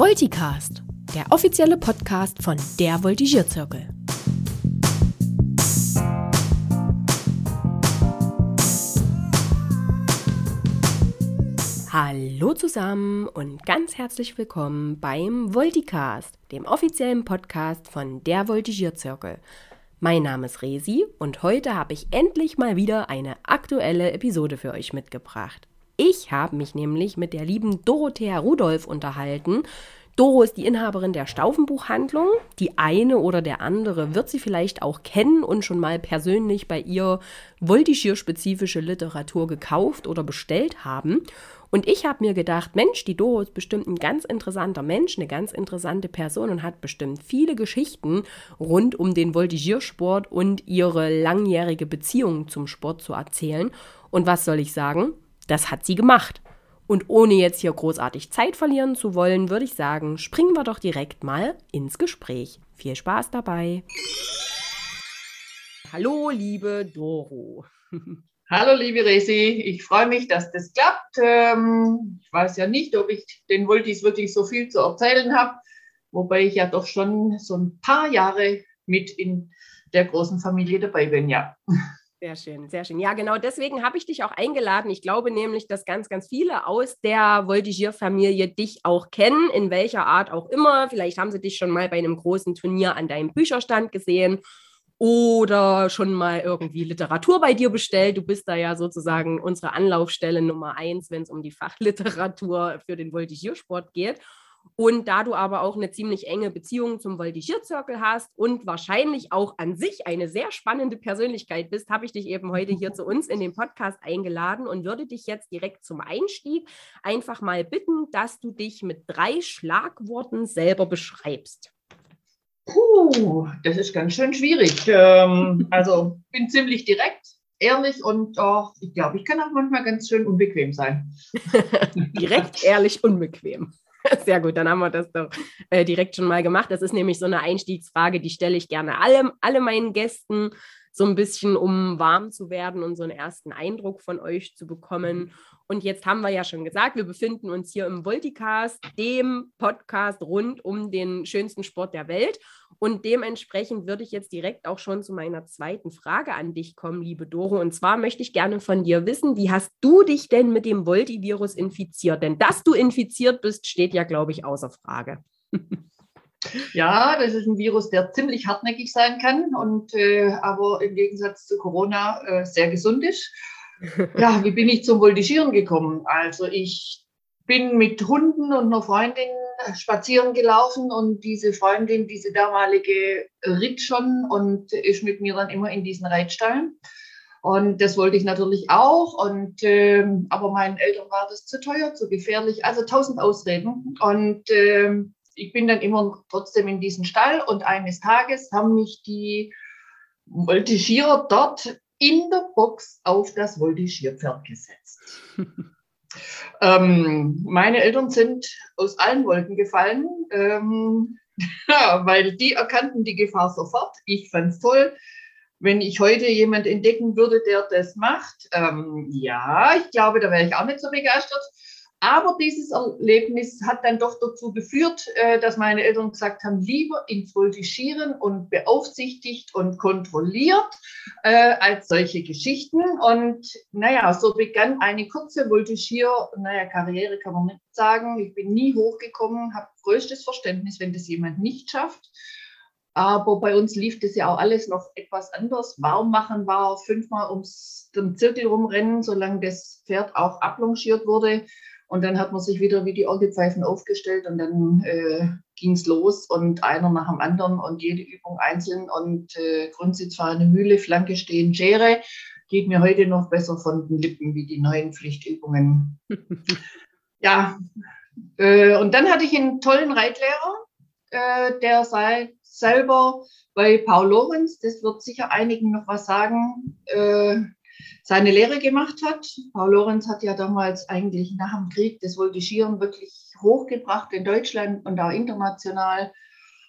Volticast, der offizielle Podcast von der Voltigierzirkel. Hallo zusammen und ganz herzlich willkommen beim Volticast, dem offiziellen Podcast von der Voltigierzirkel. Mein Name ist Resi und heute habe ich endlich mal wieder eine aktuelle Episode für euch mitgebracht. Ich habe mich nämlich mit der lieben Dorothea Rudolph unterhalten. Doro ist die Inhaberin der Staufenbuchhandlung. Die eine oder der andere wird sie vielleicht auch kennen und schon mal persönlich bei ihr Voltigeur-spezifische Literatur gekauft oder bestellt haben. Und ich habe mir gedacht, Mensch, die Doro ist bestimmt ein ganz interessanter Mensch, eine ganz interessante Person und hat bestimmt viele Geschichten rund um den Voltigiersport und ihre langjährige Beziehung zum Sport zu erzählen. Und was soll ich sagen? Das hat sie gemacht. Und ohne jetzt hier großartig Zeit verlieren zu wollen, würde ich sagen, springen wir doch direkt mal ins Gespräch. Viel Spaß dabei. Hallo, liebe Doro. Hallo, liebe Resi. Ich freue mich, dass das klappt. Ähm, ich weiß ja nicht, ob ich den Voltis wirklich so viel zu erzählen habe, wobei ich ja doch schon so ein paar Jahre mit in der großen Familie dabei bin, ja. Sehr schön, sehr schön. Ja, genau deswegen habe ich dich auch eingeladen. Ich glaube nämlich, dass ganz, ganz viele aus der Voltigierfamilie dich auch kennen, in welcher Art auch immer. Vielleicht haben sie dich schon mal bei einem großen Turnier an deinem Bücherstand gesehen oder schon mal irgendwie Literatur bei dir bestellt. Du bist da ja sozusagen unsere Anlaufstelle Nummer eins, wenn es um die Fachliteratur für den Voltigiersport geht. Und da du aber auch eine ziemlich enge Beziehung zum Voltigierzirkel hast und wahrscheinlich auch an sich eine sehr spannende Persönlichkeit bist, habe ich dich eben heute hier zu uns in den Podcast eingeladen und würde dich jetzt direkt zum Einstieg einfach mal bitten, dass du dich mit drei Schlagworten selber beschreibst. Puh, das ist ganz schön schwierig. Ähm, also bin ziemlich direkt, ehrlich und auch, ich glaube, ich kann auch manchmal ganz schön unbequem sein. direkt, ehrlich, unbequem. Sehr gut, dann haben wir das doch äh, direkt schon mal gemacht. Das ist nämlich so eine Einstiegsfrage, die stelle ich gerne alle, alle meinen Gästen so ein bisschen, um warm zu werden und so einen ersten Eindruck von euch zu bekommen. Und jetzt haben wir ja schon gesagt, wir befinden uns hier im Volticast, dem Podcast rund um den schönsten Sport der Welt. Und dementsprechend würde ich jetzt direkt auch schon zu meiner zweiten Frage an dich kommen, liebe Doro. Und zwar möchte ich gerne von dir wissen, wie hast du dich denn mit dem Volti-Virus infiziert? Denn dass du infiziert bist, steht ja, glaube ich, außer Frage. Ja, das ist ein Virus, der ziemlich hartnäckig sein kann und äh, aber im Gegensatz zu Corona äh, sehr gesund ist. Ja, wie bin ich zum Voltigieren gekommen? Also ich bin mit Hunden und einer Freundin spazieren gelaufen und diese Freundin, diese damalige, ritt schon und ist mit mir dann immer in diesen Reitstall. Und das wollte ich natürlich auch. Und ähm, aber meinen Eltern war das zu teuer, zu gefährlich. Also tausend Ausreden. Und ähm, ich bin dann immer trotzdem in diesen Stall. Und eines Tages haben mich die Voltigierer dort in der Box auf das Voltigierpferd gesetzt. ähm, meine Eltern sind aus allen Wolken gefallen, ähm, weil die erkannten die Gefahr sofort. Ich fand es toll. Wenn ich heute jemand entdecken würde, der das macht, ähm, ja, ich glaube, da wäre ich auch nicht so begeistert. Aber dieses Erlebnis hat dann doch dazu geführt, äh, dass meine Eltern gesagt haben, lieber ins Voltigieren und beaufsichtigt und kontrolliert äh, als solche Geschichten. Und naja, so begann eine kurze Voltigier, naja, Karriere kann man nicht sagen. Ich bin nie hochgekommen, habe größtes Verständnis, wenn das jemand nicht schafft. Aber bei uns lief das ja auch alles noch etwas anders. Warm machen war fünfmal ums den Zirkel rumrennen, solange das Pferd auch ablongiert wurde. Und dann hat man sich wieder wie die Orgelpfeifen aufgestellt und dann äh, ging es los und einer nach dem anderen und jede Übung einzeln und äh, Grundsitz war eine Mühle, Flanke stehen, Schere. Geht mir heute noch besser von den Lippen wie die neuen Pflichtübungen. ja, äh, und dann hatte ich einen tollen Reitlehrer, äh, der sei selber bei Paul Lorenz, das wird sicher einigen noch was sagen, äh, seine Lehre gemacht hat. Paul Lorenz hat ja damals eigentlich nach dem Krieg das Voltigieren wirklich hochgebracht in Deutschland und auch international.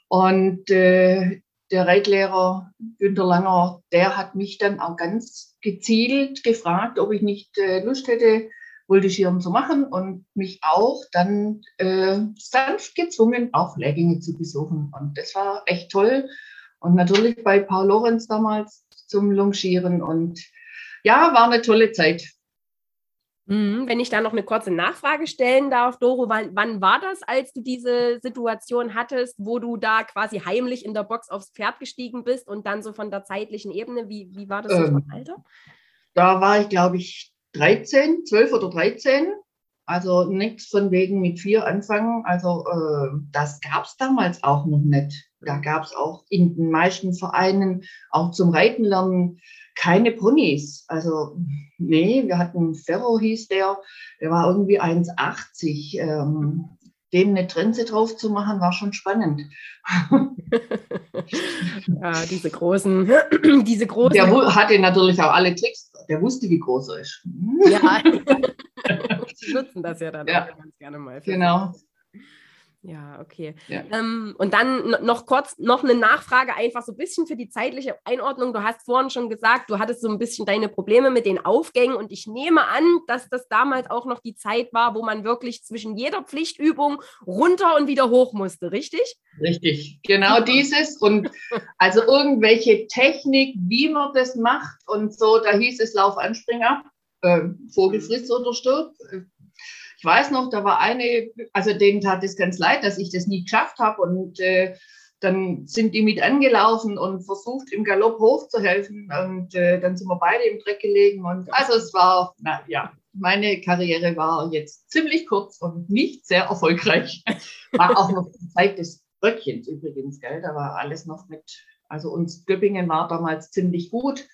Und äh, der Reitlehrer Günter Langer, der hat mich dann auch ganz gezielt gefragt, ob ich nicht äh, Lust hätte, Voltigieren zu machen und mich auch dann äh, sanft gezwungen, auch Lehrgänge zu besuchen. Und das war echt toll. Und natürlich bei Paul Lorenz damals zum Longieren. Und ja, war eine tolle Zeit. Mhm. Wenn ich da noch eine kurze Nachfrage stellen darf, Doro, wann, wann, war das, als du diese Situation hattest, wo du da quasi heimlich in der Box aufs Pferd gestiegen bist und dann so von der zeitlichen Ebene, wie, wie war das ähm, Alter? Da war ich, glaube ich, 13, 12 oder 13. Also nichts von wegen mit vier anfangen. Also äh, das gab es damals auch noch nicht. Da gab es auch in den meisten Vereinen auch zum Reiten lernen keine Ponys. Also, nee, wir hatten Ferro, hieß der, der war irgendwie 1,80. Ähm, dem eine Trense drauf zu machen, war schon spannend. ja, diese großen, diese großen. Der hatte natürlich auch alle Tricks, der wusste, wie groß er ist. Ja, sie nutzen das ja dann ja. ganz gerne mal. Genau. Sich. Ja, okay. Ja. Ähm, und dann noch kurz noch eine Nachfrage, einfach so ein bisschen für die zeitliche Einordnung. Du hast vorhin schon gesagt, du hattest so ein bisschen deine Probleme mit den Aufgängen und ich nehme an, dass das damals auch noch die Zeit war, wo man wirklich zwischen jeder Pflichtübung runter und wieder hoch musste, richtig? Richtig, genau dieses und also irgendwelche Technik, wie man das macht und so, da hieß es Lauf, Anspringer, äh, Vogelfriss oder stirb, ich weiß noch, da war eine, also denen tat es ganz leid, dass ich das nie geschafft habe und äh, dann sind die mit angelaufen und versucht im Galopp hochzuhelfen und äh, dann sind wir beide im Dreck gelegen und also es war, na ja, meine Karriere war jetzt ziemlich kurz und nicht sehr erfolgreich. War auch noch die Zeit des Röckchens übrigens, gell? Da war alles noch mit, also uns Göppingen war damals ziemlich gut.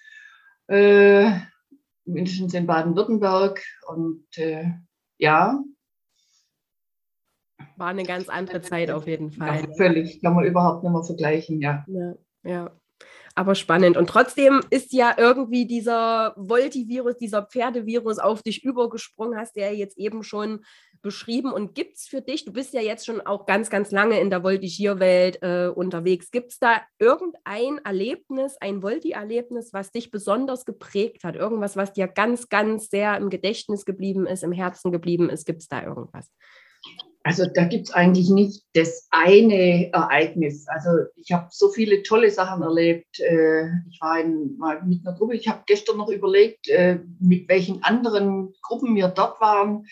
Äh, mindestens in Baden-Württemberg und äh, ja. War eine ganz andere Zeit auf jeden Fall. Ja, völlig, kann man überhaupt nicht mehr vergleichen, ja. Ja, ja. Aber spannend. Und trotzdem ist ja irgendwie dieser Volti-Virus, dieser Pferdevirus auf dich übergesprungen, hast du ja jetzt eben schon beschrieben. Und gibt es für dich, du bist ja jetzt schon auch ganz, ganz lange in der Voltigierwelt äh, unterwegs, gibt es da irgendein Erlebnis, ein Volti-Erlebnis, was dich besonders geprägt hat? Irgendwas, was dir ganz, ganz sehr im Gedächtnis geblieben ist, im Herzen geblieben ist? Gibt es da irgendwas? Also da gibt es eigentlich nicht das eine Ereignis. Also ich habe so viele tolle Sachen erlebt. Äh, ich war in, mit einer Gruppe, ich habe gestern noch überlegt, äh, mit welchen anderen Gruppen wir dort waren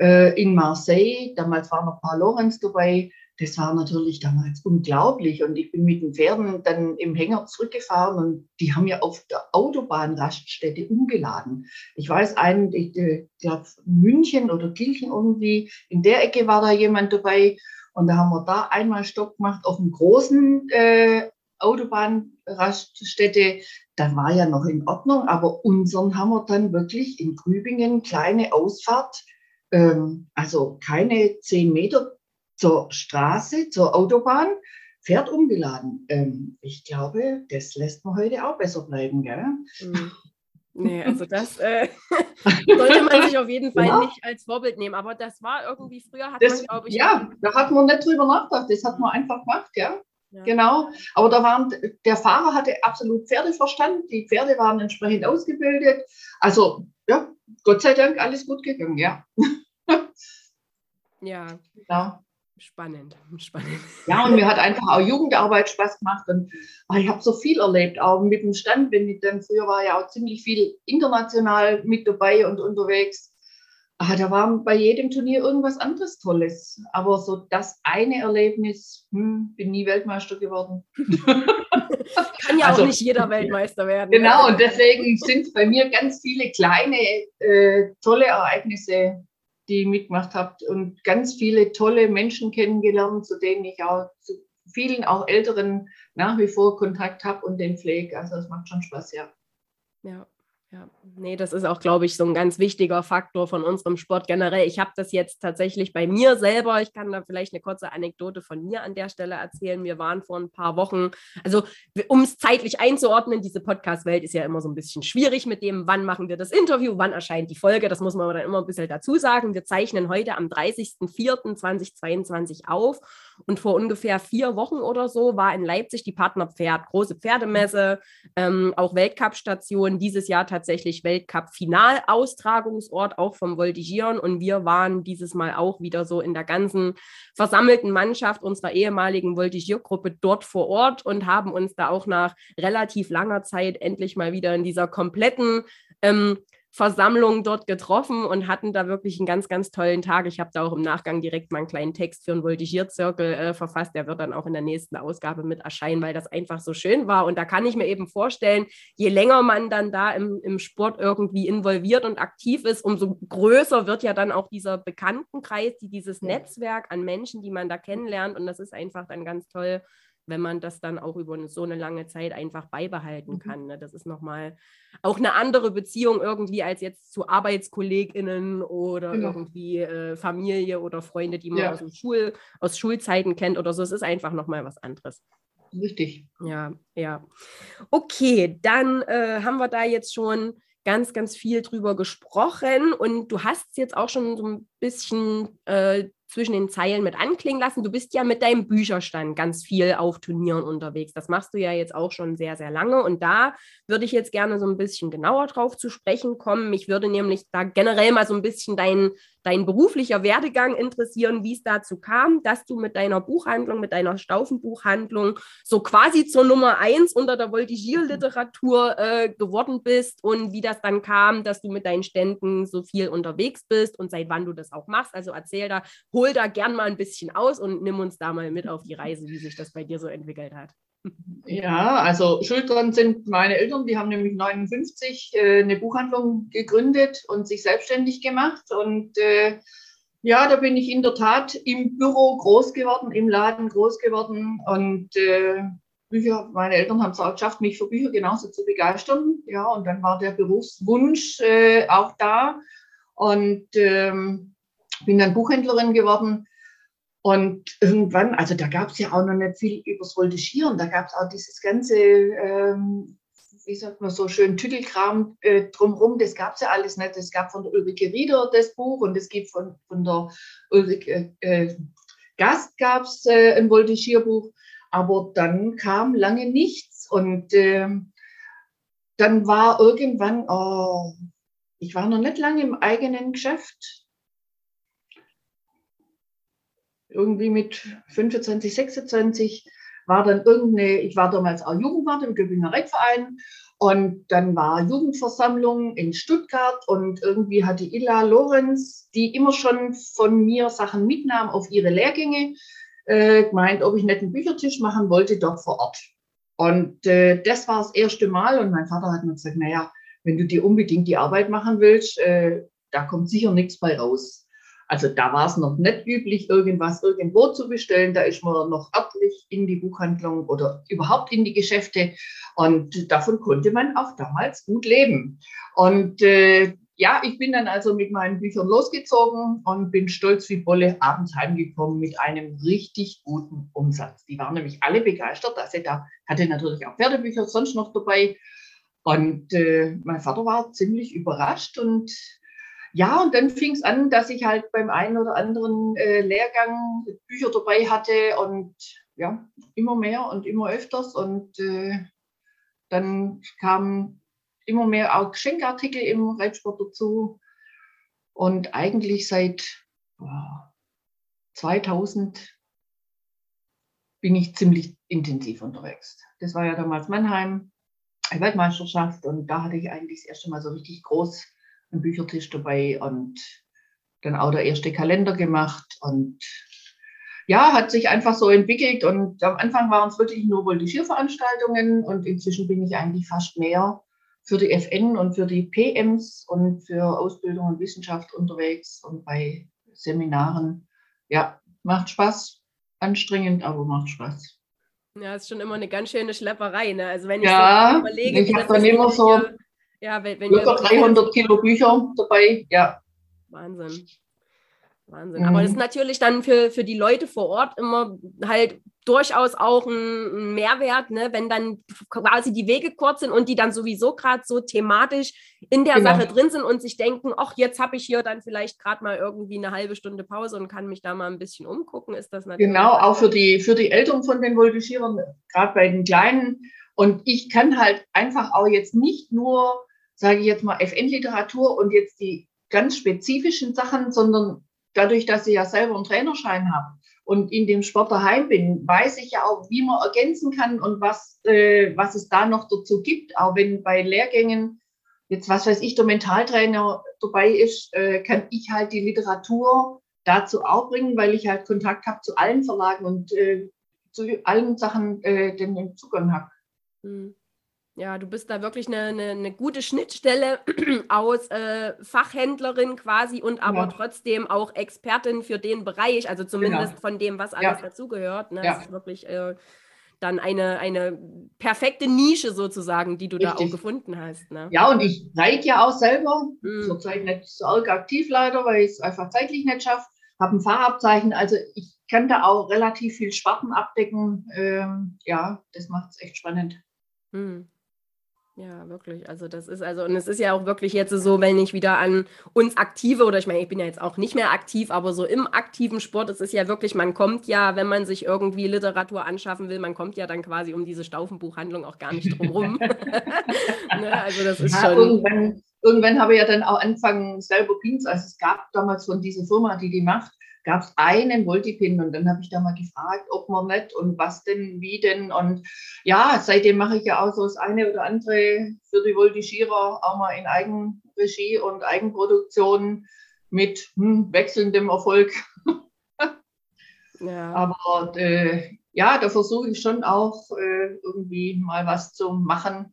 äh, in Marseille. Damals war noch Paul Lorenz dabei. Das war natürlich damals unglaublich. Und ich bin mit den Pferden dann im Hänger zurückgefahren und die haben ja auf der Autobahnraststätte umgeladen. Ich weiß einen, ich glaube München oder Kilchen irgendwie, in der Ecke war da jemand dabei. Und da haben wir da einmal Stopp gemacht auf einem großen äh, Autobahnraststätte. Da war ja noch in Ordnung, aber unseren haben wir dann wirklich in Grübingen kleine Ausfahrt ähm, also keine zehn Meter zur Straße, zur Autobahn, Pferd umgeladen. Ähm, ich glaube, das lässt man heute auch besser bleiben, gell? Mhm. Nee, also das äh, sollte man sich auf jeden Fall ja. nicht als Vorbild nehmen. Aber das war irgendwie früher, hat das, man, glaube ich. Ja, da hat man nicht drüber nachgedacht. Das hat man einfach gemacht, ja. ja. Genau. Aber da waren, der Fahrer hatte absolut Pferdeverstand. Die Pferde waren entsprechend ausgebildet. Also, ja, Gott sei Dank alles gut gegangen, ja. ja. Genau. Spannend, spannend. Ja, und mir hat einfach auch Jugendarbeit Spaß gemacht und ah, ich habe so viel erlebt, auch mit dem Stand, wenn ich dann früher war ja auch ziemlich viel international mit dabei und unterwegs. Ah, da war bei jedem Turnier irgendwas anderes Tolles. Aber so das eine Erlebnis, hm, bin nie Weltmeister geworden. Kann ja also, auch nicht jeder Weltmeister werden. Genau, und deswegen sind bei mir ganz viele kleine, äh, tolle Ereignisse die mitgemacht habt und ganz viele tolle Menschen kennengelernt, zu denen ich auch zu vielen auch Älteren nach wie vor Kontakt habe und den pflege. Also es macht schon Spaß, ja. Ja. Ja, nee, das ist auch, glaube ich, so ein ganz wichtiger Faktor von unserem Sport generell. Ich habe das jetzt tatsächlich bei mir selber. Ich kann da vielleicht eine kurze Anekdote von mir an der Stelle erzählen. Wir waren vor ein paar Wochen, also um es zeitlich einzuordnen, diese Podcast-Welt ist ja immer so ein bisschen schwierig mit dem, wann machen wir das Interview, wann erscheint die Folge. Das muss man aber dann immer ein bisschen dazu sagen. Wir zeichnen heute am 30.04.2022 auf und vor ungefähr vier Wochen oder so war in Leipzig die Partnerpferd, große Pferdemesse, ähm, auch Weltcup-Station, dieses Jahr tatsächlich tatsächlich Weltcup-Final-Austragungsort auch vom Voltigieren und wir waren dieses Mal auch wieder so in der ganzen versammelten Mannschaft unserer ehemaligen Voltigiergruppe dort vor Ort und haben uns da auch nach relativ langer Zeit endlich mal wieder in dieser kompletten ähm, Versammlung dort getroffen und hatten da wirklich einen ganz, ganz tollen Tag. Ich habe da auch im Nachgang direkt mal einen kleinen Text für einen Voltigierzirkel äh, verfasst. Der wird dann auch in der nächsten Ausgabe mit erscheinen, weil das einfach so schön war. Und da kann ich mir eben vorstellen, je länger man dann da im, im Sport irgendwie involviert und aktiv ist, umso größer wird ja dann auch dieser Bekanntenkreis, die, dieses Netzwerk an Menschen, die man da kennenlernt. Und das ist einfach dann ganz toll, wenn man das dann auch über so eine lange Zeit einfach beibehalten mhm. kann. Ne? Das ist nochmal auch eine andere Beziehung irgendwie als jetzt zu ArbeitskollegInnen oder genau. irgendwie äh, Familie oder Freunde, die man ja. aus, Schul aus Schulzeiten kennt oder so. Es ist einfach nochmal was anderes. Richtig. Ja, ja. Okay, dann äh, haben wir da jetzt schon ganz, ganz viel drüber gesprochen und du hast jetzt auch schon so ein bisschen äh, zwischen den Zeilen mit anklingen lassen. Du bist ja mit deinem Bücherstand ganz viel auf Turnieren unterwegs. Das machst du ja jetzt auch schon sehr, sehr lange. Und da würde ich jetzt gerne so ein bisschen genauer drauf zu sprechen kommen. Mich würde nämlich da generell mal so ein bisschen dein, dein beruflicher Werdegang interessieren, wie es dazu kam, dass du mit deiner Buchhandlung, mit deiner Staufenbuchhandlung so quasi zur Nummer eins unter der Voltigierliteratur äh, geworden bist und wie das dann kam, dass du mit deinen Ständen so viel unterwegs bist und seit wann du das auch machst. Also erzähl da, hol da gern mal ein bisschen aus und nimm uns da mal mit auf die Reise, wie sich das bei dir so entwickelt hat. Ja, also schuld dran sind meine Eltern, die haben nämlich 59 äh, eine Buchhandlung gegründet und sich selbstständig gemacht. Und äh, ja, da bin ich in der Tat im Büro groß geworden, im Laden groß geworden. Und äh, Bücher, meine Eltern haben es auch geschafft, mich für Bücher genauso zu begeistern. Ja, und dann war der Berufswunsch äh, auch da. Und ähm, bin dann Buchhändlerin geworden. Und irgendwann, also da gab es ja auch noch nicht viel übers Voltigieren, da gab es auch dieses ganze, ähm, wie sagt man so schön, Tüdelkram äh, drumherum, das gab es ja alles nicht. Es gab von der Ulrike Rieder das Buch und es gibt von, von der Ulrike äh, Gast gab es äh, ein Voltigierbuch, aber dann kam lange nichts. Und ähm, dann war irgendwann, oh, ich war noch nicht lange im eigenen Geschäft irgendwie mit 25, 26 war dann irgendeine, ich war damals auch Jugendwart im Göppinger Reitverein und dann war Jugendversammlung in Stuttgart und irgendwie hatte Illa Lorenz, die immer schon von mir Sachen mitnahm auf ihre Lehrgänge, äh, gemeint, ob ich nicht einen Büchertisch machen wollte dort vor Ort. Und äh, das war das erste Mal und mein Vater hat mir gesagt, naja, wenn du dir unbedingt die Arbeit machen willst, äh, da kommt sicher nichts bei raus. Also da war es noch nicht üblich, irgendwas irgendwo zu bestellen. Da ist man noch örtlich in die Buchhandlung oder überhaupt in die Geschäfte. Und davon konnte man auch damals gut leben. Und äh, ja, ich bin dann also mit meinen Büchern losgezogen und bin stolz wie Bolle abends heimgekommen mit einem richtig guten Umsatz. Die waren nämlich alle begeistert. Also da hatte natürlich auch Pferdebücher sonst noch dabei. Und äh, mein Vater war ziemlich überrascht und ja, und dann fing es an, dass ich halt beim einen oder anderen äh, Lehrgang Bücher dabei hatte und ja, immer mehr und immer öfters. Und äh, dann kamen immer mehr auch Geschenkartikel im Reitsport dazu. Und eigentlich seit oh, 2000 bin ich ziemlich intensiv unterwegs. Das war ja damals Mannheim, Weltmeisterschaft. Und da hatte ich eigentlich das erste Mal so richtig groß einen Büchertisch dabei und dann auch der erste Kalender gemacht und ja, hat sich einfach so entwickelt und am Anfang waren es wirklich nur Voltigierveranstaltungen und inzwischen bin ich eigentlich fast mehr für die FN und für die PMs und für Ausbildung und Wissenschaft unterwegs und bei Seminaren. Ja, macht Spaß, anstrengend, aber macht Spaß. Ja, ist schon immer eine ganz schöne Schlepperei. Ne? Also wenn ich ja, so überlege, ich habe dann immer so ja, wenn, wenn Über 300 Kilo Bücher dabei, ja. Wahnsinn. Wahnsinn. Mhm. Aber das ist natürlich dann für, für die Leute vor Ort immer halt durchaus auch ein, Mehrwert, ne? wenn dann quasi die Wege kurz sind und die dann sowieso gerade so thematisch in der genau. Sache drin sind und sich denken, ach, jetzt habe ich hier dann vielleicht gerade mal irgendwie eine halbe Stunde Pause und kann mich da mal ein bisschen umgucken, ist das natürlich. Genau, auch für die, für die Eltern von den Voltigierern, gerade bei den Kleinen. Und ich kann halt einfach auch jetzt nicht nur sage ich jetzt mal, FN-Literatur und jetzt die ganz spezifischen Sachen, sondern dadurch, dass ich ja selber einen Trainerschein habe und in dem Sport daheim bin, weiß ich ja auch, wie man ergänzen kann und was, äh, was es da noch dazu gibt. Auch wenn bei Lehrgängen jetzt, was weiß ich, der Mentaltrainer dabei ist, äh, kann ich halt die Literatur dazu auch bringen, weil ich halt Kontakt habe zu allen Verlagen und äh, zu allen Sachen äh, den Zugang habe. Hm. Ja, du bist da wirklich eine, eine, eine gute Schnittstelle aus äh, Fachhändlerin quasi und aber ja. trotzdem auch Expertin für den Bereich, also zumindest genau. von dem, was alles ja. dazugehört. Ne? Ja. Das ist wirklich äh, dann eine, eine perfekte Nische sozusagen, die du Richtig. da auch gefunden hast. Ne? Ja, und ich reite ja auch selber, mhm. zurzeit nicht so arg aktiv leider, weil ich es einfach zeitlich nicht schaffe, habe ein Fahrabzeichen, also ich kann da auch relativ viel Sparten abdecken. Ähm, ja, das macht es echt spannend. Mhm. Ja, wirklich. Also das ist also, und es ist ja auch wirklich jetzt so, wenn ich wieder an uns Aktive oder ich meine, ich bin ja jetzt auch nicht mehr aktiv, aber so im aktiven Sport, es ist ja wirklich, man kommt ja, wenn man sich irgendwie Literatur anschaffen will, man kommt ja dann quasi um diese Staufenbuchhandlung auch gar nicht drum rum. ne? Also das ist ja, schon. Irgendwann, irgendwann habe ich ja dann auch angefangen, selber Pins, also es gab damals von dieser Firma, die die macht, gab es einen Multipin und dann habe ich da mal gefragt, ob man nicht und was denn, wie denn. Und ja, seitdem mache ich ja auch so das eine oder andere für die Voltigierer auch mal in Eigenregie und Eigenproduktion mit hm, wechselndem Erfolg. ja. Aber äh, ja, da versuche ich schon auch äh, irgendwie mal was zu machen,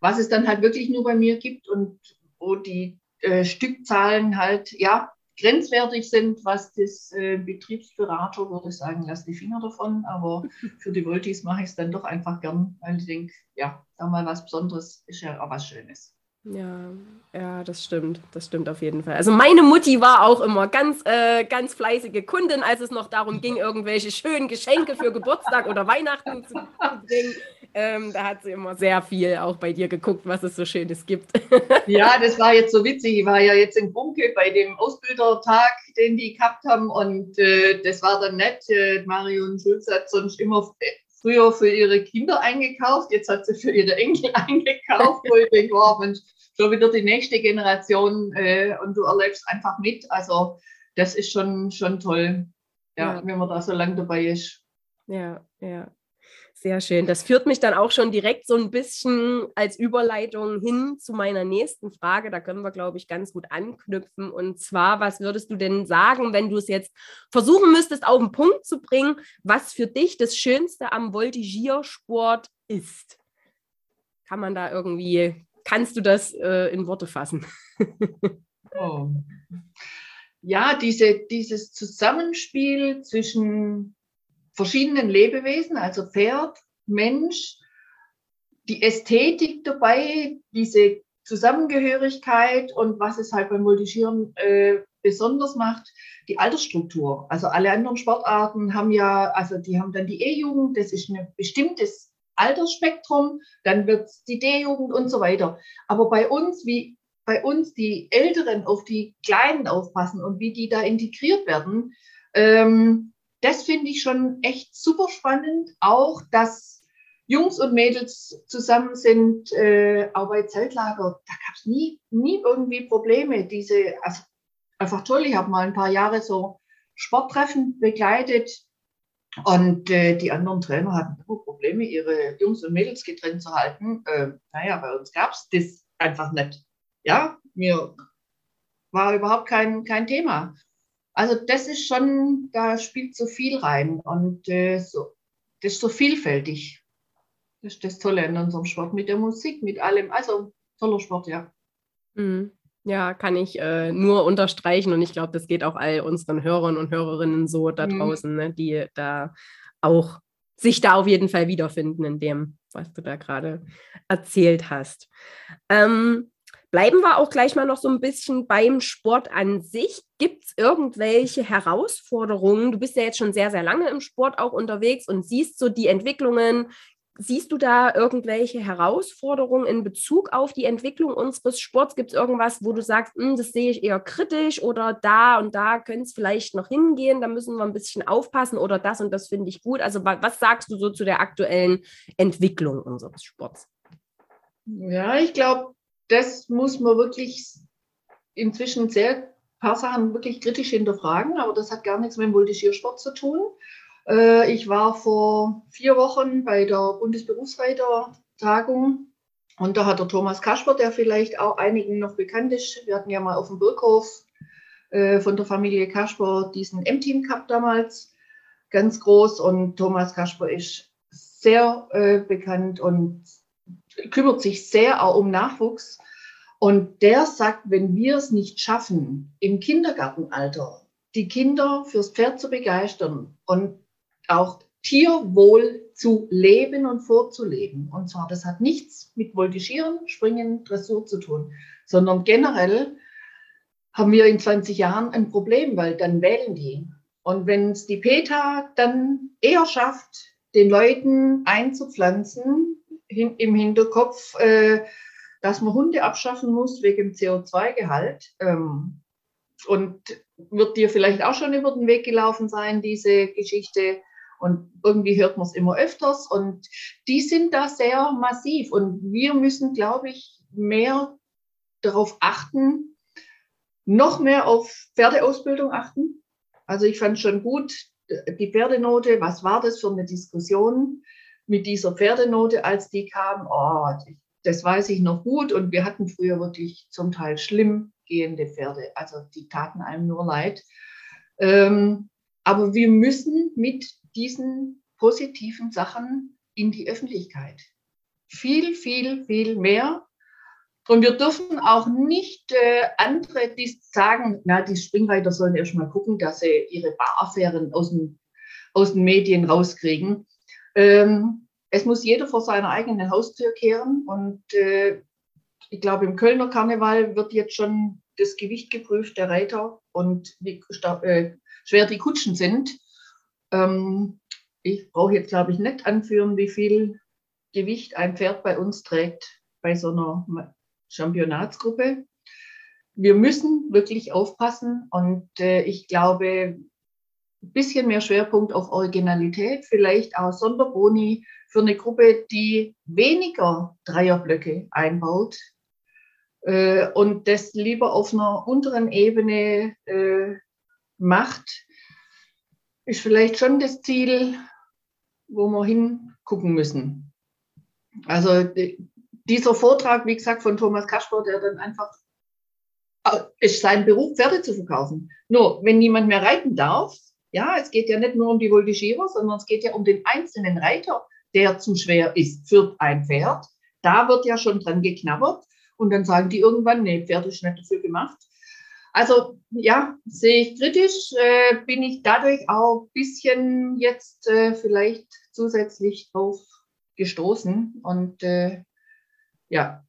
was es dann halt wirklich nur bei mir gibt und wo die äh, Stückzahlen halt, ja, grenzwertig sind, was das äh, Betriebsberater würde sagen, lass die Finger davon. Aber für die Voltis mache ich es dann doch einfach gern, weil ich denke, ja, da mal was Besonderes ist ja auch was Schönes. Ja, ja, das stimmt. Das stimmt auf jeden Fall. Also meine Mutti war auch immer ganz, äh, ganz fleißige Kundin, als es noch darum ging, irgendwelche schönen Geschenke für Geburtstag oder Weihnachten zu bringen. Ähm, da hat sie immer sehr viel auch bei dir geguckt, was es so Schönes gibt. ja, das war jetzt so witzig. Ich war ja jetzt in Bunke bei dem Ausbildertag, den die gehabt haben. Und äh, das war dann nett. Äh, Marion Schulz hat sonst immer früher für ihre Kinder eingekauft. Jetzt hat sie für ihre Enkel eingekauft, wo ich denke, wow, Mensch, schon wieder die nächste Generation äh, und du erlebst einfach mit. Also das ist schon, schon toll, ja, ja. wenn man da so lange dabei ist. Ja, ja. Sehr schön. Das führt mich dann auch schon direkt so ein bisschen als Überleitung hin zu meiner nächsten Frage. Da können wir, glaube ich, ganz gut anknüpfen. Und zwar, was würdest du denn sagen, wenn du es jetzt versuchen müsstest, auf den Punkt zu bringen, was für dich das Schönste am Voltigiersport ist? Kann man da irgendwie, kannst du das äh, in Worte fassen? oh. Ja, diese, dieses Zusammenspiel zwischen verschiedenen Lebewesen, also Pferd, Mensch, die Ästhetik dabei, diese Zusammengehörigkeit und was es halt beim Multischieren äh, besonders macht, die Altersstruktur. Also alle anderen Sportarten haben ja, also die haben dann die E-Jugend, das ist ein bestimmtes Altersspektrum, dann wird es die D-Jugend und so weiter. Aber bei uns, wie bei uns die Älteren auf die Kleinen aufpassen und wie die da integriert werden, ähm, das finde ich schon echt super spannend. Auch, dass Jungs und Mädels zusammen sind, äh, auch bei Zeltlager, da gab es nie, nie irgendwie Probleme. Diese, also einfach toll. Ich habe mal ein paar Jahre so Sporttreffen begleitet und äh, die anderen Trainer hatten immer Probleme, ihre Jungs und Mädels getrennt zu halten. Äh, naja, bei uns gab es das einfach nicht. Ja, mir war überhaupt kein, kein Thema. Also das ist schon, da spielt so viel rein und äh, so, das ist so vielfältig. Das ist das Tolle in unserem Sport mit der Musik, mit allem. Also toller Sport, ja. Mhm. Ja, kann ich äh, nur unterstreichen und ich glaube, das geht auch all unseren Hörern und Hörerinnen so da mhm. draußen, ne, die da auch sich da auf jeden Fall wiederfinden in dem, was du da gerade erzählt hast. Ähm, Bleiben wir auch gleich mal noch so ein bisschen beim Sport an sich. Gibt es irgendwelche Herausforderungen? Du bist ja jetzt schon sehr, sehr lange im Sport auch unterwegs und siehst so die Entwicklungen. Siehst du da irgendwelche Herausforderungen in Bezug auf die Entwicklung unseres Sports? Gibt es irgendwas, wo du sagst, hm, das sehe ich eher kritisch oder da und da könnte es vielleicht noch hingehen, da müssen wir ein bisschen aufpassen oder das und das finde ich gut? Also was sagst du so zu der aktuellen Entwicklung unseres Sports? Ja, ich glaube, das muss man wirklich inzwischen sehr paar Sachen wirklich kritisch hinterfragen, aber das hat gar nichts mit dem Voltigiersport zu tun. Äh, ich war vor vier Wochen bei der Bundesberufsreiter-Tagung und da hat der Thomas Kasper, der vielleicht auch einigen noch bekannt ist, wir hatten ja mal auf dem Burghof äh, von der Familie Kasper diesen M-Team Cup damals, ganz groß und Thomas Kasper ist sehr äh, bekannt und kümmert sich sehr auch um Nachwuchs. Und der sagt, wenn wir es nicht schaffen, im Kindergartenalter die Kinder fürs Pferd zu begeistern und auch Tierwohl zu leben und vorzuleben. Und zwar, das hat nichts mit Voltigieren, Springen, Dressur zu tun, sondern generell haben wir in 20 Jahren ein Problem, weil dann wählen die. Und wenn es die PETA dann eher schafft, den Leuten einzupflanzen, hin, im Hinterkopf, äh, dass man Hunde abschaffen muss wegen dem CO2-Gehalt, ähm, und wird dir vielleicht auch schon über den Weg gelaufen sein, diese Geschichte, und irgendwie hört man es immer öfters und die sind da sehr massiv und wir müssen, glaube ich, mehr darauf achten, noch mehr auf Pferdeausbildung achten. Also ich fand schon gut die Pferdenote, was war das für eine Diskussion mit dieser Pferdenote, als die kam? Oh, das weiß ich noch gut und wir hatten früher wirklich zum Teil schlimm gehende Pferde, also die taten einem nur leid. Ähm, aber wir müssen mit diesen positiven Sachen in die Öffentlichkeit. Viel, viel, viel mehr. Und wir dürfen auch nicht äh, andere, die sagen, na, die Springreiter sollen erst mal gucken, dass sie ihre Baraffären aus den, aus den Medien rauskriegen. Ähm, es muss jeder vor seiner eigenen Haustür kehren. Und äh, ich glaube, im Kölner Karneval wird jetzt schon das Gewicht geprüft der Reiter und wie äh, schwer die Kutschen sind. Ähm, ich brauche jetzt, glaube ich, nicht anführen, wie viel Gewicht ein Pferd bei uns trägt bei so einer Championatsgruppe. Wir müssen wirklich aufpassen und äh, ich glaube, ein bisschen mehr Schwerpunkt auf Originalität, vielleicht auch Sonderboni für eine Gruppe, die weniger Dreierblöcke einbaut äh, und das lieber auf einer unteren Ebene äh, macht, ist vielleicht schon das Ziel, wo wir hingucken müssen. Also dieser Vortrag, wie gesagt, von Thomas Kasper, der dann einfach äh, ist sein Beruf, Pferde zu verkaufen. Nur, wenn niemand mehr reiten darf, ja, es geht ja nicht nur um die Voltigierer, sondern es geht ja um den einzelnen Reiter, der zu schwer ist für ein Pferd. Da wird ja schon dran geknabbert und dann sagen die irgendwann, nee, Pferd ist nicht dafür gemacht. Also ja, sehe ich kritisch, äh, bin ich dadurch auch ein bisschen jetzt äh, vielleicht zusätzlich drauf gestoßen und äh, ja.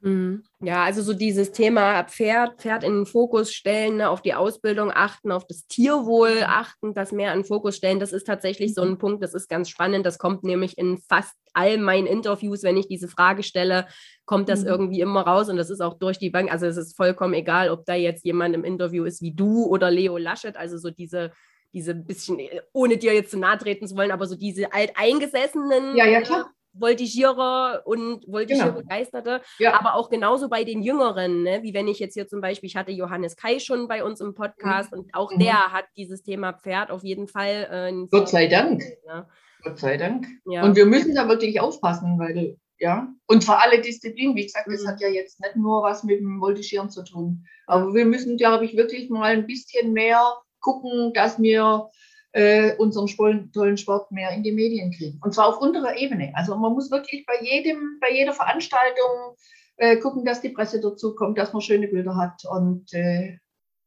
Mhm. Ja, also so dieses Thema Pferd, Pferd in den Fokus stellen, ne, auf die Ausbildung achten, auf das Tierwohl achten, das mehr in den Fokus stellen, das ist tatsächlich so ein mhm. Punkt, das ist ganz spannend. Das kommt nämlich in fast all meinen Interviews, wenn ich diese Frage stelle, kommt das mhm. irgendwie immer raus und das ist auch durch die Bank. Also es ist vollkommen egal, ob da jetzt jemand im Interview ist wie du oder Leo Laschet, also so diese diese bisschen, ohne dir jetzt zu nahe treten zu wollen, aber so diese alteingesessenen ja, ja, klar. Voltigierer und Voltigierbegeisterte, genau. ja. aber auch genauso bei den Jüngeren, ne? wie wenn ich jetzt hier zum Beispiel, ich hatte Johannes Kai schon bei uns im Podcast mhm. und auch mhm. der hat dieses Thema Pferd auf jeden Fall. Äh, Gott sei Dank. Ja. Gott sei Dank. Ja. Und wir müssen da wirklich aufpassen, weil, ja, und für alle Disziplinen, wie gesagt, mhm. das hat ja jetzt nicht nur was mit dem Voltigieren zu tun, aber wir müssen, glaube ich, wirklich mal ein bisschen mehr gucken, dass wir äh, unseren tollen Sport mehr in die Medien kriegen. Und zwar auf unterer Ebene. Also man muss wirklich bei jedem, bei jeder Veranstaltung äh, gucken, dass die Presse dazu kommt, dass man schöne Bilder hat und äh,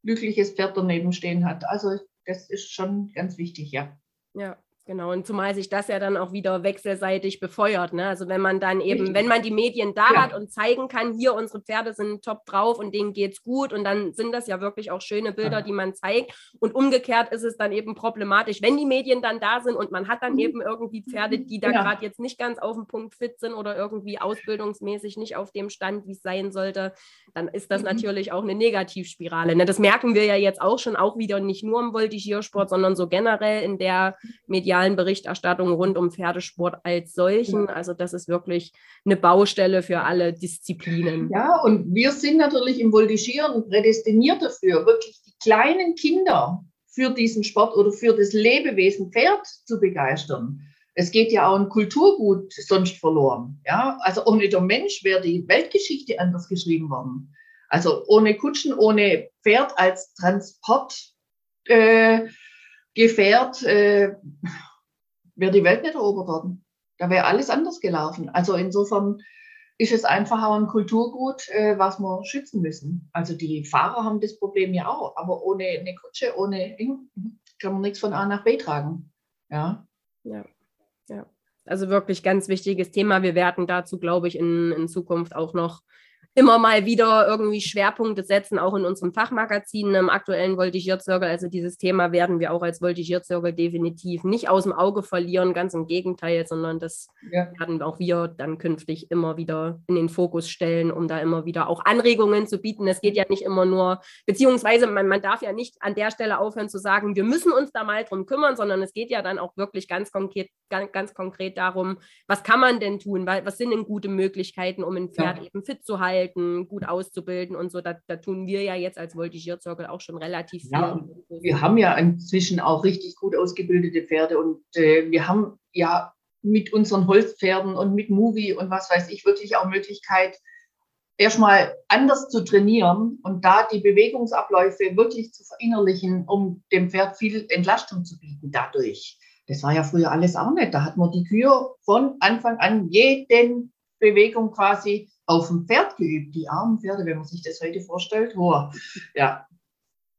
glückliches Pferd daneben stehen hat. Also das ist schon ganz wichtig, ja. Ja, Genau, und zumal sich das ja dann auch wieder wechselseitig befeuert. Ne? Also wenn man dann eben, wenn man die Medien da ja. hat und zeigen kann, hier unsere Pferde sind top drauf und denen geht's gut und dann sind das ja wirklich auch schöne Bilder, ja. die man zeigt. Und umgekehrt ist es dann eben problematisch, wenn die Medien dann da sind und man hat dann mhm. eben irgendwie Pferde, die da ja. gerade jetzt nicht ganz auf dem Punkt fit sind oder irgendwie ausbildungsmäßig nicht auf dem Stand, wie es sein sollte, dann ist das mhm. natürlich auch eine Negativspirale. Ne? Das merken wir ja jetzt auch schon, auch wieder nicht nur im Voltigiersport, sondern so generell in der medialen medialen Berichterstattung rund um Pferdesport als solchen. Also das ist wirklich eine Baustelle für alle Disziplinen. Ja, und wir sind natürlich im Voltigieren prädestiniert dafür, wirklich die kleinen Kinder für diesen Sport oder für das Lebewesen Pferd zu begeistern. Es geht ja auch ein Kulturgut sonst verloren. Ja? Also ohne den Mensch wäre die Weltgeschichte anders geschrieben worden. Also ohne Kutschen, ohne Pferd als Transportgefährt äh, äh, wäre die Welt nicht erobert worden. Da wäre alles anders gelaufen. Also insofern ist es einfach auch ein Kulturgut, äh, was wir schützen müssen. Also die Fahrer haben das Problem ja auch, aber ohne eine Kutsche, ohne kann man nichts von A nach B tragen. Ja. Ja. Ja. Also wirklich ganz wichtiges Thema. Wir werden dazu, glaube ich, in, in Zukunft auch noch immer mal wieder irgendwie Schwerpunkte setzen, auch in unserem Fachmagazin im aktuellen Voltigierzirkel. Also dieses Thema werden wir auch als Voltigierzirkel definitiv nicht aus dem Auge verlieren, ganz im Gegenteil, sondern das ja. werden auch wir dann künftig immer wieder in den Fokus stellen, um da immer wieder auch Anregungen zu bieten. Es geht ja nicht immer nur, beziehungsweise man, man darf ja nicht an der Stelle aufhören zu sagen, wir müssen uns da mal drum kümmern, sondern es geht ja dann auch wirklich ganz konkret, ganz, ganz konkret darum, was kann man denn tun, was sind denn gute Möglichkeiten, um ein Pferd ja. eben fit zu halten halten, gut auszubilden und so. Da, da tun wir ja jetzt als Voltigierzirkel auch schon relativ viel. Ja, wir haben ja inzwischen auch richtig gut ausgebildete Pferde und äh, wir haben ja mit unseren Holzpferden und mit Movie und was weiß ich wirklich auch Möglichkeit, erstmal anders zu trainieren und da die Bewegungsabläufe wirklich zu verinnerlichen, um dem Pferd viel Entlastung zu bieten dadurch. Das war ja früher alles auch nicht. Da hat man die Kühe von Anfang an jeden Bewegung quasi auf dem Pferd geübt, die armen Pferde, wenn man sich das heute vorstellt. Boah, ja.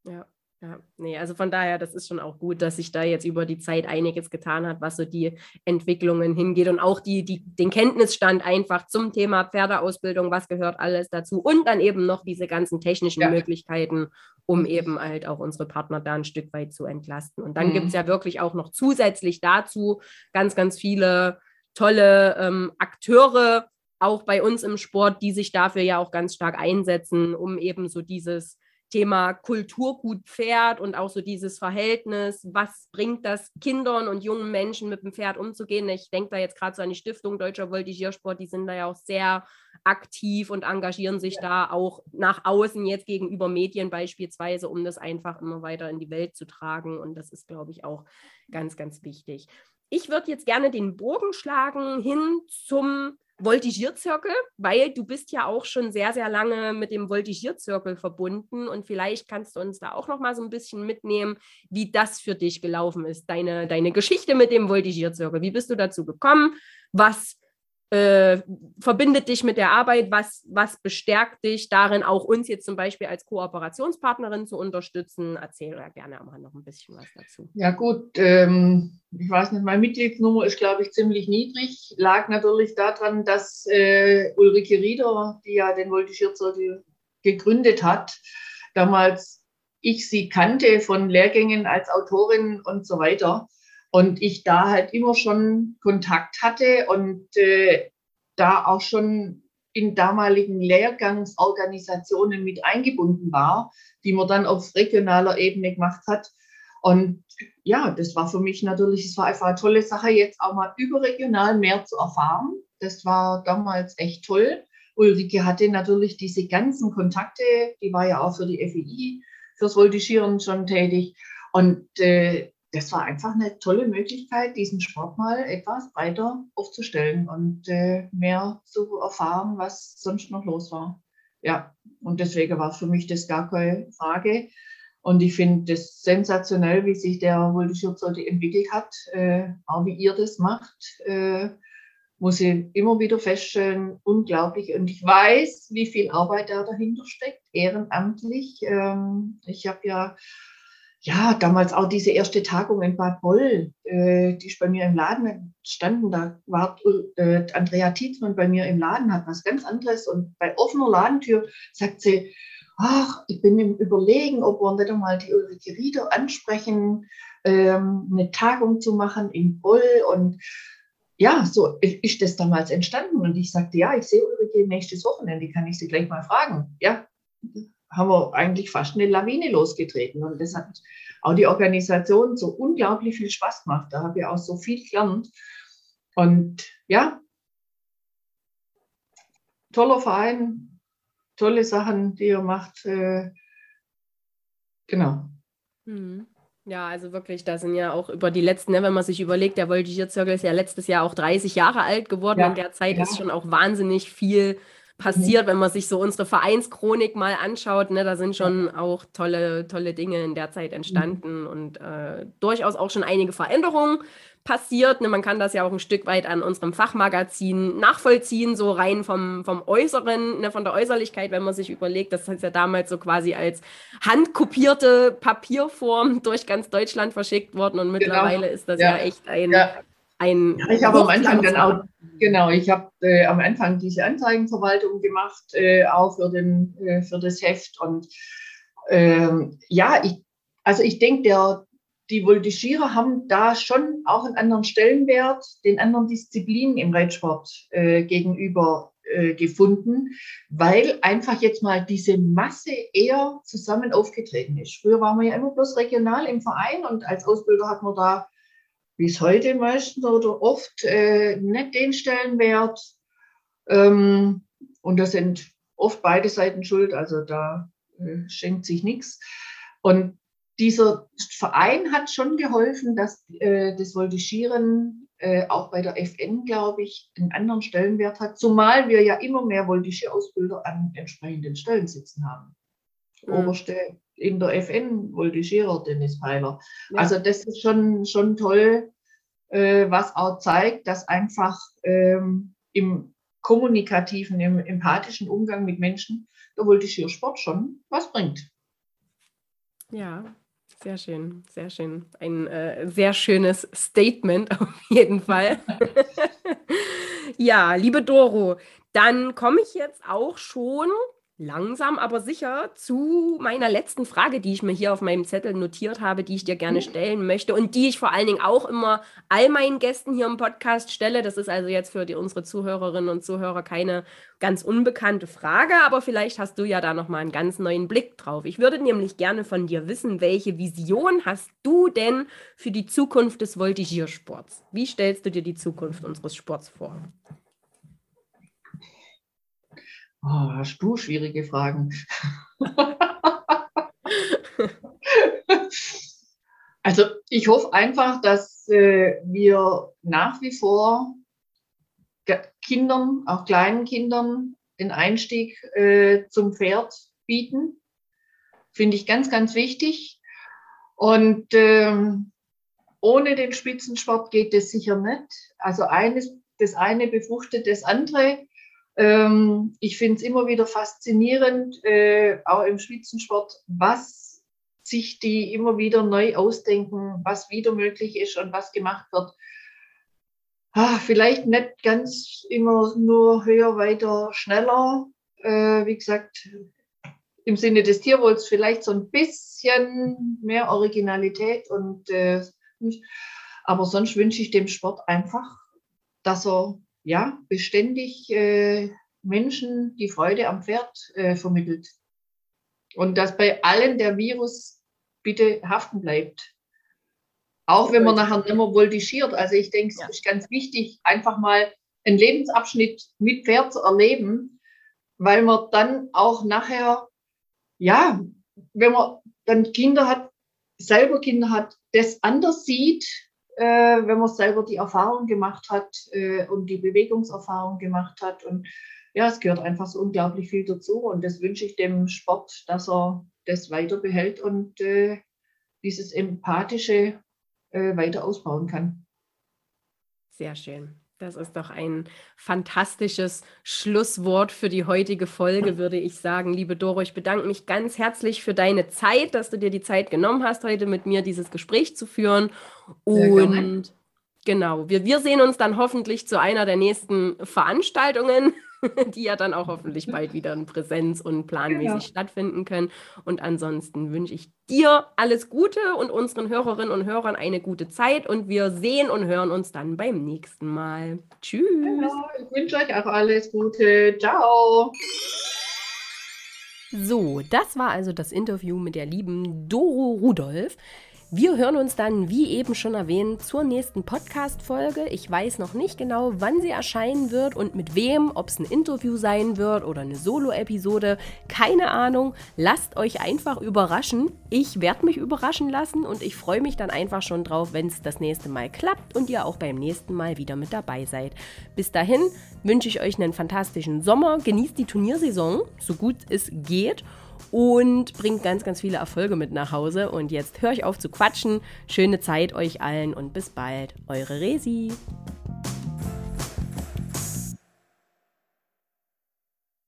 Ja. Ja, nee, also von daher, das ist schon auch gut, dass sich da jetzt über die Zeit einiges getan hat, was so die Entwicklungen hingeht und auch die, die, den Kenntnisstand einfach zum Thema Pferdeausbildung, was gehört alles dazu und dann eben noch diese ganzen technischen ja. Möglichkeiten, um eben halt auch unsere Partner da ein Stück weit zu entlasten. Und dann mhm. gibt es ja wirklich auch noch zusätzlich dazu ganz, ganz viele tolle ähm, Akteure, auch bei uns im Sport, die sich dafür ja auch ganz stark einsetzen, um eben so dieses Thema Kulturgut Pferd und auch so dieses Verhältnis, was bringt das Kindern und jungen Menschen mit dem Pferd umzugehen. Ich denke da jetzt gerade so an die Stiftung Deutscher Voltigiersport, die sind da ja auch sehr aktiv und engagieren sich ja. da auch nach außen jetzt gegenüber Medien beispielsweise, um das einfach immer weiter in die Welt zu tragen. Und das ist, glaube ich, auch ganz, ganz wichtig. Ich würde jetzt gerne den Bogen schlagen hin zum Voltigierzirkel, weil du bist ja auch schon sehr, sehr lange mit dem Voltigierzirkel verbunden und vielleicht kannst du uns da auch noch mal so ein bisschen mitnehmen, wie das für dich gelaufen ist, deine, deine Geschichte mit dem Voltigierzirkel. Wie bist du dazu gekommen? Was äh, verbindet dich mit der Arbeit? Was, was bestärkt dich darin, auch uns jetzt zum Beispiel als Kooperationspartnerin zu unterstützen? Erzähl da gerne auch noch ein bisschen was dazu. Ja gut, ähm, ich weiß nicht, meine Mitgliedsnummer ist, glaube ich, ziemlich niedrig. Lag natürlich daran, dass äh, Ulrike Rieder, die ja den Voltigierzirkel gegründet hat, damals ich sie kannte von Lehrgängen als Autorin und so weiter und ich da halt immer schon Kontakt hatte und äh, da auch schon in damaligen Lehrgangsorganisationen mit eingebunden war, die man dann auf regionaler Ebene gemacht hat. Und ja, das war für mich natürlich, es war einfach eine tolle Sache, jetzt auch mal überregional mehr zu erfahren. Das war damals echt toll. Ulrike hatte natürlich diese ganzen Kontakte, die war ja auch für die FEI, fürs Voltigieren schon tätig. Und äh, das war einfach eine tolle Möglichkeit, diesen Sport mal etwas breiter aufzustellen und äh, mehr zu erfahren, was sonst noch los war. Ja, und deswegen war für mich das gar keine Frage. Und ich finde das sensationell, wie sich der heute entwickelt hat, äh, auch wie ihr das macht. Äh, muss ich immer wieder feststellen, unglaublich. Und ich weiß, wie viel Arbeit da dahinter steckt, ehrenamtlich. Ähm, ich habe ja ja, damals auch diese erste Tagung in Bad Boll, äh, die ist bei mir im Laden standen. Da war äh, Andrea Tietzmann bei mir im Laden, hat was ganz anderes. Und bei offener Ladentür sagt sie, ach, ich bin im Überlegen, ob wir nicht einmal die Ulrike Rieder ansprechen, ähm, eine Tagung zu machen in Boll. Und ja, so ist das damals entstanden. Und ich sagte, ja, ich sehe Ulrike nächstes Wochenende, kann ich sie gleich mal fragen. Ja, haben wir eigentlich fast eine Lawine losgetreten. Und das hat auch die Organisation so unglaublich viel Spaß macht. Da habe ich auch so viel gelernt. Und ja, toller Verein, tolle Sachen, die er macht. Äh, genau. Mhm. Ja, also wirklich, da sind ja auch über die letzten, ne, wenn man sich überlegt, der Voltigierzirkel ist ja letztes Jahr auch 30 Jahre alt geworden. Ja, In der Zeit ja. ist schon auch wahnsinnig viel passiert, mhm. wenn man sich so unsere Vereinschronik mal anschaut. Ne, da sind schon auch tolle, tolle Dinge in der Zeit entstanden mhm. und äh, durchaus auch schon einige Veränderungen passiert. Ne, man kann das ja auch ein Stück weit an unserem Fachmagazin nachvollziehen, so rein vom, vom Äußeren, ne, von der Äußerlichkeit, wenn man sich überlegt, das ist ja damals so quasi als handkopierte Papierform durch ganz Deutschland verschickt worden und genau. mittlerweile genau. ist das ja, ja echt ein, ja. Ein ja, ich habe am Anfang dann auch, genau, ich habe äh, am Anfang diese Anzeigenverwaltung gemacht, äh, auch für, den, äh, für das Heft und ähm, ja, ich, also ich denke, der, die Voltigierer haben da schon auch einen anderen Stellenwert den anderen Disziplinen im Reitsport äh, gegenüber äh, gefunden, weil einfach jetzt mal diese Masse eher zusammen aufgetreten ist. Früher waren wir ja immer bloß regional im Verein und als Ausbilder hat man da bis heute meistens oder oft äh, nicht den Stellenwert. Ähm, und da sind oft beide Seiten schuld, also da äh, schenkt sich nichts. Und dieser Verein hat schon geholfen, dass äh, das Voltigieren äh, auch bei der FN, glaube ich, einen anderen Stellenwert hat, zumal wir ja immer mehr Voltigierausbilder an entsprechenden Stellen sitzen haben. Mhm. Oberste in der FN Voltigierer Dennis Peiler. Ja. Also das ist schon, schon toll, was auch zeigt, dass einfach ähm, im kommunikativen, im empathischen Umgang mit Menschen der Voltigiersport schon was bringt. Ja, sehr schön, sehr schön. Ein äh, sehr schönes Statement auf jeden Fall. ja, liebe Doro, dann komme ich jetzt auch schon langsam, aber sicher zu meiner letzten Frage, die ich mir hier auf meinem Zettel notiert habe, die ich dir gerne mhm. stellen möchte und die ich vor allen Dingen auch immer all meinen Gästen hier im Podcast stelle. Das ist also jetzt für die, unsere Zuhörerinnen und Zuhörer keine ganz unbekannte Frage, aber vielleicht hast du ja da noch mal einen ganz neuen Blick drauf. Ich würde nämlich gerne von dir wissen, welche Vision hast du denn für die Zukunft des Voltigiersports? Wie stellst du dir die Zukunft unseres Sports vor? Oh, hast du schwierige Fragen? also ich hoffe einfach, dass äh, wir nach wie vor Kindern, auch kleinen Kindern, den Einstieg äh, zum Pferd bieten. Finde ich ganz, ganz wichtig. Und ähm, ohne den Spitzensport geht es sicher nicht. Also eines, das eine befruchtet das andere. Ähm, ich finde es immer wieder faszinierend, äh, auch im Spitzensport, was sich die immer wieder neu ausdenken, was wieder möglich ist und was gemacht wird. Ah, vielleicht nicht ganz immer nur höher, weiter, schneller. Äh, wie gesagt, im Sinne des Tierwohls vielleicht so ein bisschen mehr Originalität und äh, aber sonst wünsche ich dem Sport einfach, dass er ja, beständig äh, Menschen die Freude am Pferd äh, vermittelt. Und dass bei allen der Virus bitte haften bleibt. Auch wenn man nachher nicht mehr voltigiert. Also ich denke, es ja. ist ganz wichtig, einfach mal einen Lebensabschnitt mit Pferd zu erleben, weil man dann auch nachher, ja, wenn man dann Kinder hat, selber Kinder hat, das anders sieht, wenn man selber die Erfahrung gemacht hat äh, und die Bewegungserfahrung gemacht hat. Und ja, es gehört einfach so unglaublich viel dazu. Und das wünsche ich dem Sport, dass er das weiter behält und äh, dieses Empathische äh, weiter ausbauen kann. Sehr schön. Das ist doch ein fantastisches Schlusswort für die heutige Folge, würde ich sagen. Liebe Doro, ich bedanke mich ganz herzlich für deine Zeit, dass du dir die Zeit genommen hast, heute mit mir dieses Gespräch zu führen. Und genau, wir, wir sehen uns dann hoffentlich zu einer der nächsten Veranstaltungen. die ja dann auch hoffentlich bald wieder in Präsenz und planmäßig genau. stattfinden können. Und ansonsten wünsche ich dir alles Gute und unseren Hörerinnen und Hörern eine gute Zeit und wir sehen und hören uns dann beim nächsten Mal. Tschüss. Genau, ich wünsche euch auch alles Gute. Ciao. So, das war also das Interview mit der lieben Doro Rudolph. Wir hören uns dann, wie eben schon erwähnt, zur nächsten Podcast-Folge. Ich weiß noch nicht genau, wann sie erscheinen wird und mit wem, ob es ein Interview sein wird oder eine Solo-Episode. Keine Ahnung. Lasst euch einfach überraschen. Ich werde mich überraschen lassen und ich freue mich dann einfach schon drauf, wenn es das nächste Mal klappt und ihr auch beim nächsten Mal wieder mit dabei seid. Bis dahin wünsche ich euch einen fantastischen Sommer. Genießt die Turniersaison, so gut es geht und bringt ganz, ganz viele Erfolge mit nach Hause. Und jetzt höre ich auf zu quatschen. Schöne Zeit euch allen und bis bald. Eure Resi.